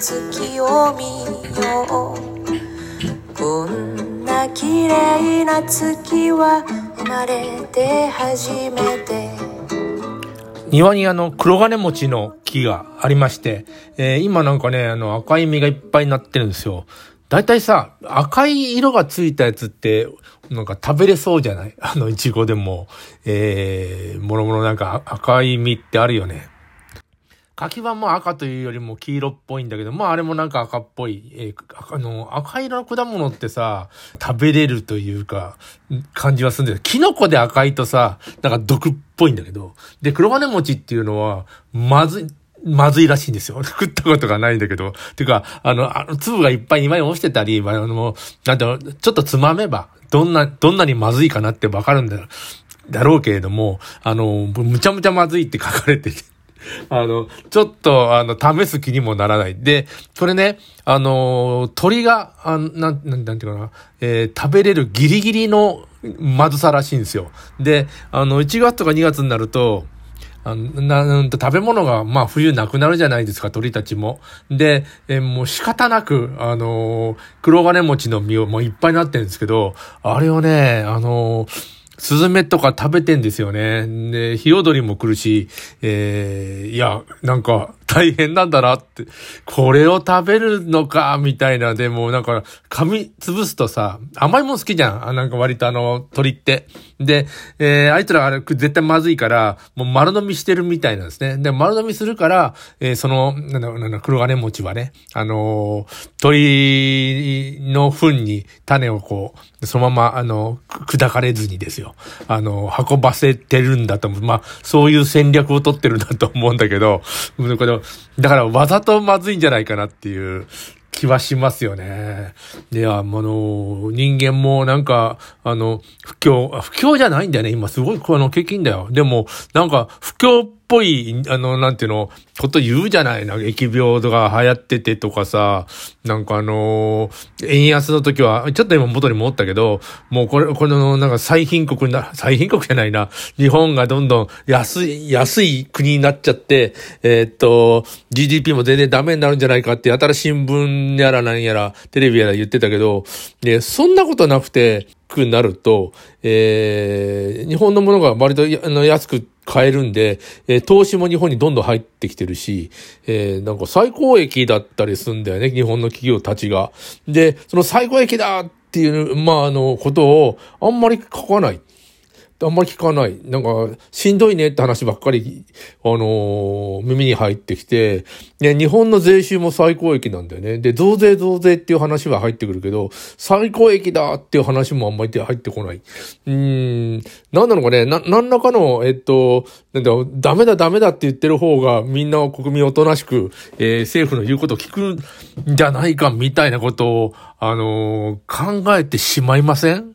月を見ようこんな綺麗な月は生まれて初めて庭にあの黒金餅の木がありまして、えー、今なんかね、あの赤い実がいっぱいになってるんですよ。だいたいさ、赤い色がついたやつって、なんか食べれそうじゃない？あの、いちごでも、えー、もろもろなんか赤い実ってあるよね。柿はも赤というよりも黄色っぽいんだけど、まああれもなんか赤っぽい、えー、あの、赤色の果物ってさ、食べれるというか、感じはするんだけど、キノコで赤いとさ、なんか毒っぽいんだけど、で、黒金餅っていうのは、まずい、まずいらしいんですよ。食ったことがないんだけど。てか、あの、あの粒がいっぱい今に落ちてたり、あの、なんてちょっとつまめば、どんな、どんなにまずいかなってわかるんだ。だろうけれども、あの、むちゃむちゃまずいって書かれてて、あの、ちょっと、あの、試す気にもならない。で、これね、あの、鳥が、あなん、なん、なんていうかな、えー、食べれるギリギリのまずさらしいんですよ。で、あの、1月とか2月になると、あの、なんと食べ物が、まあ冬なくなるじゃないですか、鳥たちも。で、えもう仕方なく、あのー、黒金餅の実をもういっぱいになってるんですけど、あれをね、あのースズメとか食べてんですよね。で、ヒヨドリも来るし、えー、いや、なんか、大変なんだなって、これを食べるのか、みたいな、でもなんか、噛み潰すとさ、甘いもん好きじゃん。あなんか割とあの、鳥って。で、えー、あいつらあれ絶対まずいから、もう丸飲みしてるみたいなんですね。で、丸飲みするから、えー、その、なんだ、なんだ、黒金餅はね、あのー、鳥の糞に種をこう、そのまま、あの、砕かれずにですよ。あの、運ばせてるんだと思う。まあ、そういう戦略を取ってるんだと思うんだけど、これだからわざとまずいんじゃないかなっていう気はしますよね。で、あの、人間もなんか、あの、不況、不況じゃないんだよね。今すごい、この、景気んだよ。でも、なんか、不況っぽい、あの、なんていうの、こと言うじゃないな。疫病とか流行っててとかさ、なんかあのー、円安の時は、ちょっと今元に戻ったけど、もうこれ、この、なんか最貧国な、最貧国じゃないな。日本がどんどん安い、安い国になっちゃって、えー、っと、GDP も全然ダメになるんじゃないかって、新しい新聞やらなんやら、テレビやら言ってたけど、ね、そんなことなくて、くなると、えー、日本のものが割とあの安く買えるんで、えー、投資も日本にどんどん入ってきてるし、えー、なんか最高益だったりするんだよね、日本の企業たちが。で、その最高益だっていう、まあ、あの、ことをあんまり書かない。あんまり聞かない。なんか、しんどいねって話ばっかり、あのー、耳に入ってきて、ね、日本の税収も最高益なんだよね。で、増税増税っていう話は入ってくるけど、最高益だっていう話もあんまり入ってこない。うーん、なんなのかね、な、何らかの、えっと、なんだダメだダメだって言ってる方が、みんな国民おとなしく、えー、政府の言うことを聞くんじゃないか、みたいなことを、あのー、考えてしまいません？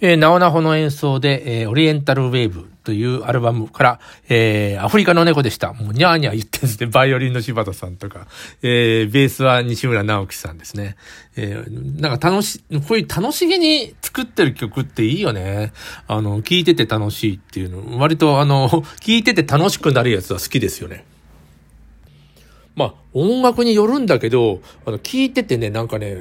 えー、ナオナホの演奏で、えー、オリエンタルウェーブというアルバムから、えー、アフリカの猫でした。もうニャーニャー言ってんですね。バイオリンの柴田さんとか、えー、ベースは西村直樹さんですね。えー、なんか楽し、こういう楽しげに作ってる曲っていいよね。あの、聴いてて楽しいっていうの。割とあの、聴いてて楽しくなるやつは好きですよね。まあ、音楽によるんだけど、あの、聞いててね、なんかね、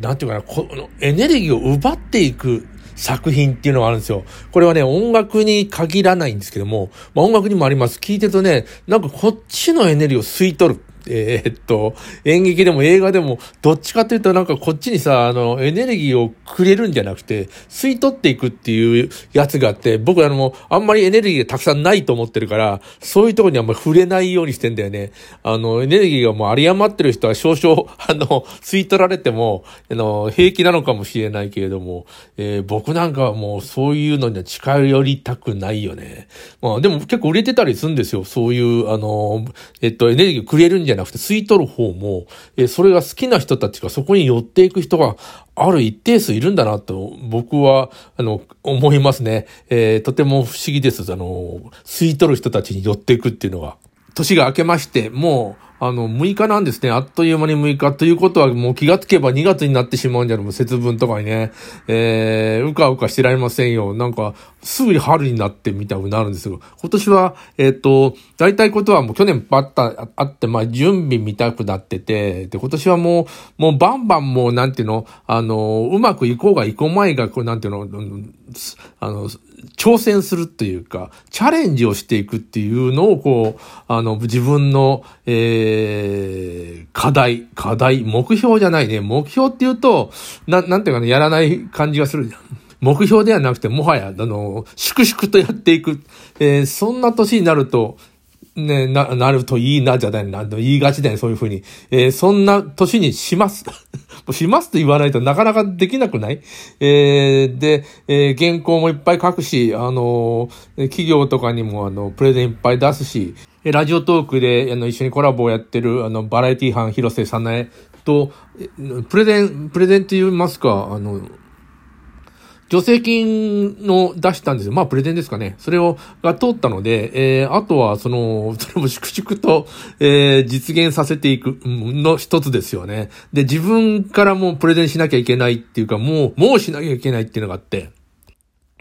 なんていうかな、このエネルギーを奪っていく作品っていうのがあるんですよ。これはね、音楽に限らないんですけども、まあ、音楽にもあります。聞いてるとね、なんかこっちのエネルギーを吸い取る。えー、っと、演劇でも映画でも、どっちかっていうとなんかこっちにさ、あの、エネルギーをくれるんじゃなくて、吸い取っていくっていうやつがあって、僕あの、あんまりエネルギーがたくさんないと思ってるから、そういうところにあんまり触れないようにしてんだよね。あの、エネルギーがもう有り余ってる人は少々、あの、吸い取られても、あの、平気なのかもしれないけれども、えー、僕なんかはもうそういうのには近寄りたくないよね。まあ、でも結構売れてたりするんですよ。そういう、あの、えっと、エネルギーくれるんじゃゃなくて、吸い取る方も、えそれが好きな人たちがそこに寄っていく人がある一定数いるんだなと、僕は、あの、思いますね。えー、とても不思議です。あの、吸い取る人たちに寄っていくっていうのが。年が明けまして、もう、あの、6日なんですね。あっという間に6日。ということは、もう気がつけば2月になってしまうんじゃない？もう節分とかにね。えー、うかうかしてられませんよ。なんか、すぐに春になってみたくなるんですよ。今年は、えっ、ー、と、大体ことはもう去年あった、あって、まあ、準備見たくなってて、で、今年はもう、もうバンバンもう、なんていうの、あの、うまくいこうがいこうまいが、こう、なんていうの、あの、挑戦するというか、チャレンジをしていくっていうのを、こう、あの、自分の、えー、課題、課題、目標じゃないね。目標っていうと、な、なんていうかね、やらない感じがするじゃん。目標ではなくて、もはや、あの、粛々とやっていく。えー、そんな年になると、ね、な、なるといいな、じゃないな、言いがちだよ、そういうふうに。えー、そんな年にします。しますと言わないとなかなかできなくない？えー、で、えー、原稿もいっぱい書くし、あの企業とかにも、あの、プレゼンいっぱい出すし、えラジオトークで、あの、一緒にコラボをやってる、あの、バラエティ班広瀬さなえと、プレゼン、プレゼンって言いますか、あの、助成金の出したんですよ。まあ、プレゼンですかね。それを、が通ったので、えー、あとは、その、それも粛々と、えー、実現させていくの一つですよね。で、自分からもうプレゼンしなきゃいけないっていうか、もう、もうしなきゃいけないっていうのがあって、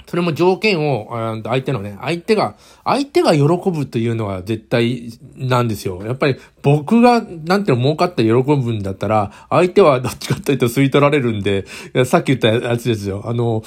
それも条件を、相手のね、相手が、相手が喜ぶというのは絶対なんですよ。やっぱり僕が、なんていうの、儲かって喜ぶんだったら、相手はどっちかというと吸い取られるんで、さっき言ったやつですよ。あの、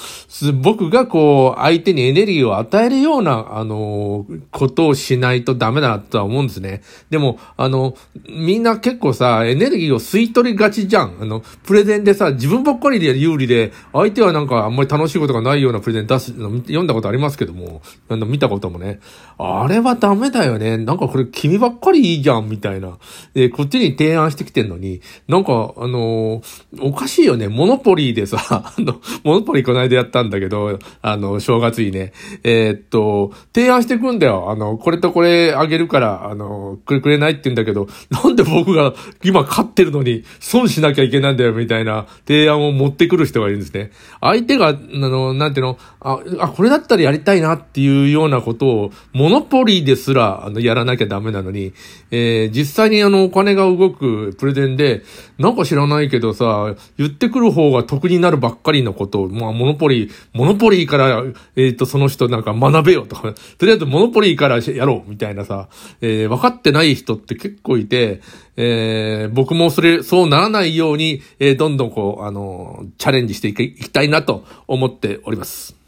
僕がこう、相手にエネルギーを与えるような、あの、ことをしないとダメだなとは思うんですね。でも、あの、みんな結構さ、エネルギーを吸い取りがちじゃん。あの、プレゼンでさ、自分ばっかりで有利で、相手はなんかあんまり楽しいことがないようなプレゼン出す読んだことありますけども、見たこともね、あれはダメだよね。なんかこれ君ばっかりいいじゃん、みたいな。で、こっちに提案してきてんのに、なんか、あのー、おかしいよね。モノポリーでさ、あの、モノポリーこの間やったんだけど、あの、正月にね、えー、っと、提案してくんだよ。あの、これとこれあげるから、あの、くれくれないって言うんだけど、なんで僕が今勝ってるのに損しなきゃいけないんだよ、みたいな提案を持ってくる人がいるんですね。相手が、あの、なんていうの、あ、これだったらやりたいなっていうようなことを、モノポリーですら、あの、やらなきゃダメなのに、えー、実際にあの、お金が動くプレゼンで、なんか知らないけどさ、言ってくる方が得になるばっかりのことを、まあ、モノポリー、モノポリーから、えっ、ー、と、その人なんか学べよとか、とりあえずモノポリーからやろうみたいなさ、えー、分かってない人って結構いて、えー、僕もそれ、そうならないように、えー、どんどんこう、あの、チャレンジしていきたいなと思っております。